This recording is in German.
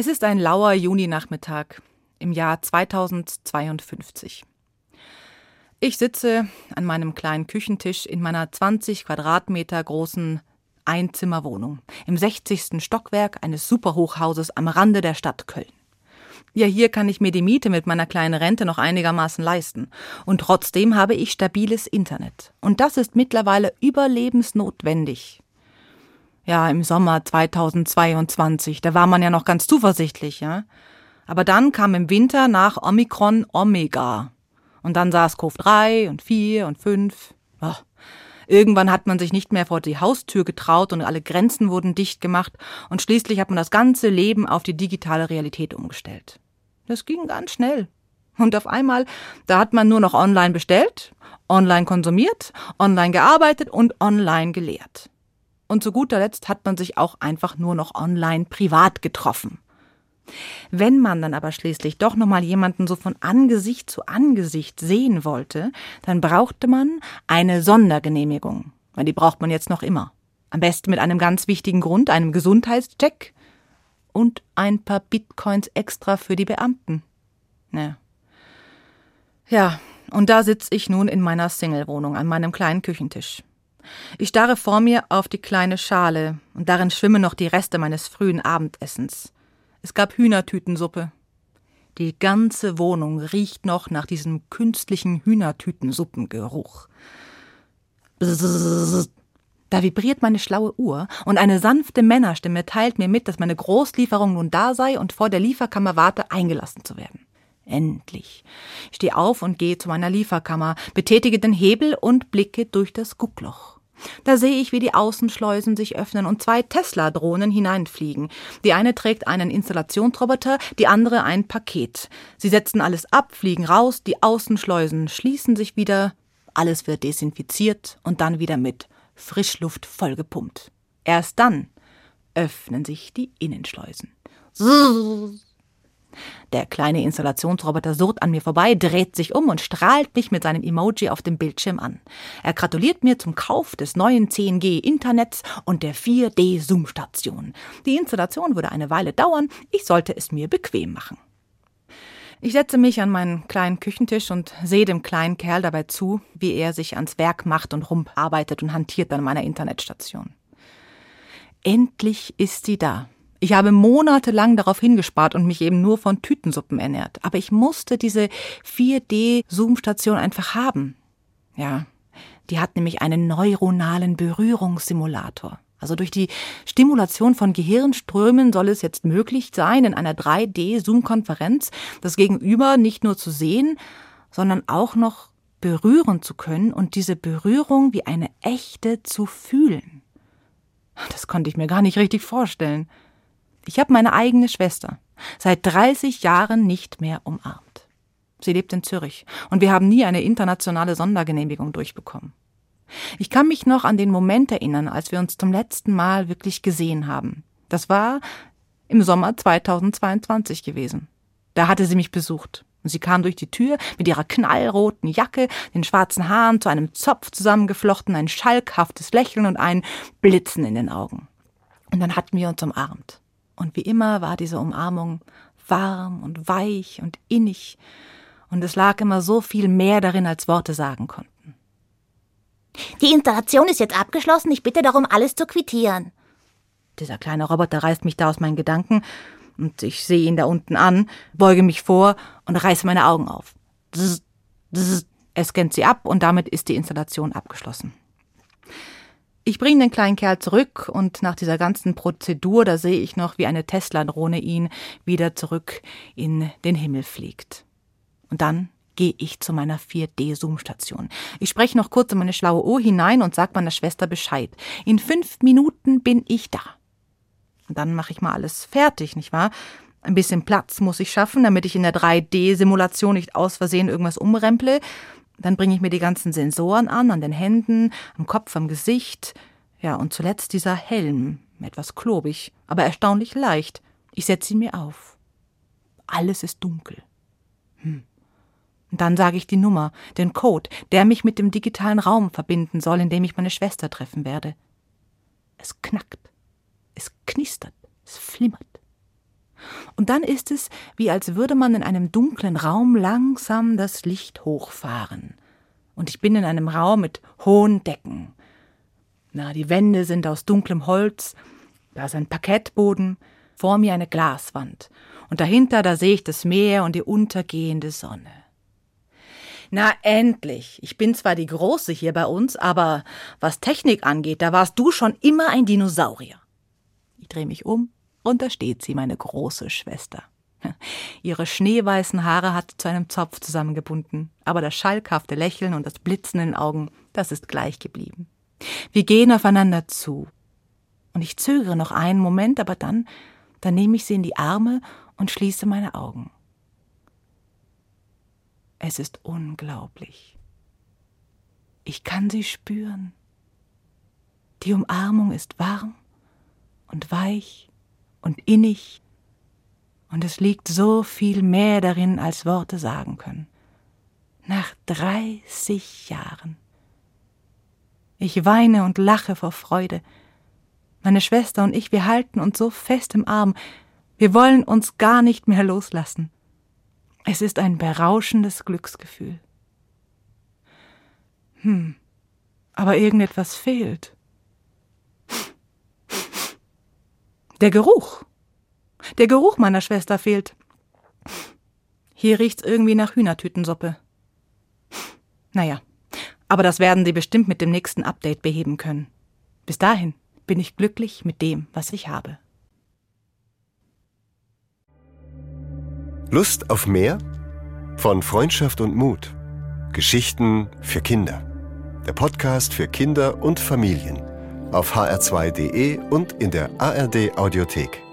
Es ist ein lauer Juninachmittag im Jahr 2052. Ich sitze an meinem kleinen Küchentisch in meiner 20 Quadratmeter großen Einzimmerwohnung im 60. Stockwerk eines Superhochhauses am Rande der Stadt Köln. Ja, hier kann ich mir die Miete mit meiner kleinen Rente noch einigermaßen leisten. Und trotzdem habe ich stabiles Internet. Und das ist mittlerweile überlebensnotwendig ja, im Sommer 2022. Da war man ja noch ganz zuversichtlich, ja. Aber dann kam im Winter nach Omikron Omega. Und dann SARS-CoV-3 und 4 und 5. Oh. Irgendwann hat man sich nicht mehr vor die Haustür getraut und alle Grenzen wurden dicht gemacht und schließlich hat man das ganze Leben auf die digitale Realität umgestellt. Das ging ganz schnell. Und auf einmal, da hat man nur noch online bestellt, online konsumiert, online gearbeitet und online gelehrt. Und zu guter Letzt hat man sich auch einfach nur noch online privat getroffen. Wenn man dann aber schließlich doch noch mal jemanden so von Angesicht zu Angesicht sehen wollte, dann brauchte man eine Sondergenehmigung. Weil die braucht man jetzt noch immer. Am besten mit einem ganz wichtigen Grund, einem Gesundheitscheck und ein paar Bitcoins extra für die Beamten. Ja. Ja, und da sitz ich nun in meiner Singlewohnung an meinem kleinen Küchentisch. Ich starre vor mir auf die kleine Schale, und darin schwimmen noch die Reste meines frühen Abendessens. Es gab Hühnertütensuppe. Die ganze Wohnung riecht noch nach diesem künstlichen Hühnertütensuppengeruch. Bzzz. Da vibriert meine schlaue Uhr und eine sanfte Männerstimme teilt mir mit, dass meine Großlieferung nun da sei und vor der Lieferkammer warte, eingelassen zu werden. Endlich. Ich stehe auf und gehe zu meiner Lieferkammer, betätige den Hebel und blicke durch das Guckloch. Da sehe ich, wie die Außenschleusen sich öffnen und zwei Tesla-Drohnen hineinfliegen. Die eine trägt einen Installationsroboter, die andere ein Paket. Sie setzen alles ab, fliegen raus, die Außenschleusen schließen sich wieder, alles wird desinfiziert und dann wieder mit Frischluft vollgepumpt. Erst dann öffnen sich die Innenschleusen. Der kleine Installationsroboter surrt an mir vorbei, dreht sich um und strahlt mich mit seinem Emoji auf dem Bildschirm an. Er gratuliert mir zum Kauf des neuen 10G-Internets und der 4D-Zoom-Station. Die Installation würde eine Weile dauern, ich sollte es mir bequem machen. Ich setze mich an meinen kleinen Küchentisch und sehe dem kleinen Kerl dabei zu, wie er sich ans Werk macht und rumarbeitet und hantiert an meiner Internetstation. Endlich ist sie da. Ich habe monatelang darauf hingespart und mich eben nur von Tütensuppen ernährt. Aber ich musste diese 4D-Zoom-Station einfach haben. Ja, die hat nämlich einen neuronalen Berührungssimulator. Also durch die Stimulation von Gehirnströmen soll es jetzt möglich sein, in einer 3D-Zoom-Konferenz das Gegenüber nicht nur zu sehen, sondern auch noch berühren zu können und diese Berührung wie eine echte zu fühlen. Das konnte ich mir gar nicht richtig vorstellen. Ich habe meine eigene Schwester seit 30 Jahren nicht mehr umarmt. Sie lebt in Zürich und wir haben nie eine internationale Sondergenehmigung durchbekommen. Ich kann mich noch an den Moment erinnern, als wir uns zum letzten Mal wirklich gesehen haben. Das war im Sommer 2022 gewesen. Da hatte sie mich besucht. Und sie kam durch die Tür mit ihrer knallroten Jacke, den schwarzen Haaren zu einem Zopf zusammengeflochten, ein schalkhaftes Lächeln und ein Blitzen in den Augen. Und dann hatten wir uns umarmt. Und wie immer war diese Umarmung warm und weich und innig, und es lag immer so viel mehr darin, als Worte sagen konnten. Die Installation ist jetzt abgeschlossen, ich bitte darum, alles zu quittieren. Dieser kleine Roboter reißt mich da aus meinen Gedanken, und ich sehe ihn da unten an, beuge mich vor und reiße meine Augen auf. Er scannt sie ab und damit ist die Installation abgeschlossen. Ich bringe den kleinen Kerl zurück und nach dieser ganzen Prozedur, da sehe ich noch, wie eine Tesla-Drohne ihn wieder zurück in den Himmel fliegt. Und dann gehe ich zu meiner 4D-Zoom-Station. Ich spreche noch kurz in meine schlaue Uhr hinein und sage meiner Schwester Bescheid. In fünf Minuten bin ich da. Und dann mache ich mal alles fertig, nicht wahr? Ein bisschen Platz muss ich schaffen, damit ich in der 3D-Simulation nicht aus Versehen irgendwas umremple. Dann bringe ich mir die ganzen Sensoren an, an den Händen, am Kopf, am Gesicht. Ja, und zuletzt dieser Helm, etwas klobig, aber erstaunlich leicht. Ich setze ihn mir auf. Alles ist dunkel. Hm. Und dann sage ich die Nummer, den Code, der mich mit dem digitalen Raum verbinden soll, in dem ich meine Schwester treffen werde. Es knackt, es knistert, es flimmert. Und dann ist es, wie als würde man in einem dunklen Raum langsam das Licht hochfahren. Und ich bin in einem Raum mit hohen Decken. Na, die Wände sind aus dunklem Holz, da ist ein Parkettboden, vor mir eine Glaswand. Und dahinter, da sehe ich das Meer und die untergehende Sonne. Na endlich. Ich bin zwar die Große hier bei uns, aber was Technik angeht, da warst du schon immer ein Dinosaurier. Ich drehe mich um und da steht sie, meine große Schwester. Ihre schneeweißen Haare hat zu einem Zopf zusammengebunden, aber das schalkhafte Lächeln und das Blitzen in den Augen, das ist gleich geblieben. Wir gehen aufeinander zu. Und ich zögere noch einen Moment, aber dann, dann nehme ich sie in die Arme und schließe meine Augen. Es ist unglaublich. Ich kann sie spüren. Die Umarmung ist warm und weich und innig, und es liegt so viel mehr darin, als Worte sagen können. Nach dreißig Jahren. Ich weine und lache vor Freude. Meine Schwester und ich, wir halten uns so fest im Arm, wir wollen uns gar nicht mehr loslassen. Es ist ein berauschendes Glücksgefühl. Hm, aber irgendetwas fehlt. Der Geruch. Der Geruch meiner Schwester fehlt. Hier riecht's irgendwie nach Hühnertütensuppe. Naja, aber das werden Sie bestimmt mit dem nächsten Update beheben können. Bis dahin bin ich glücklich mit dem, was ich habe. Lust auf mehr? Von Freundschaft und Mut. Geschichten für Kinder. Der Podcast für Kinder und Familien. Auf hr2.de und in der ARD Audiothek.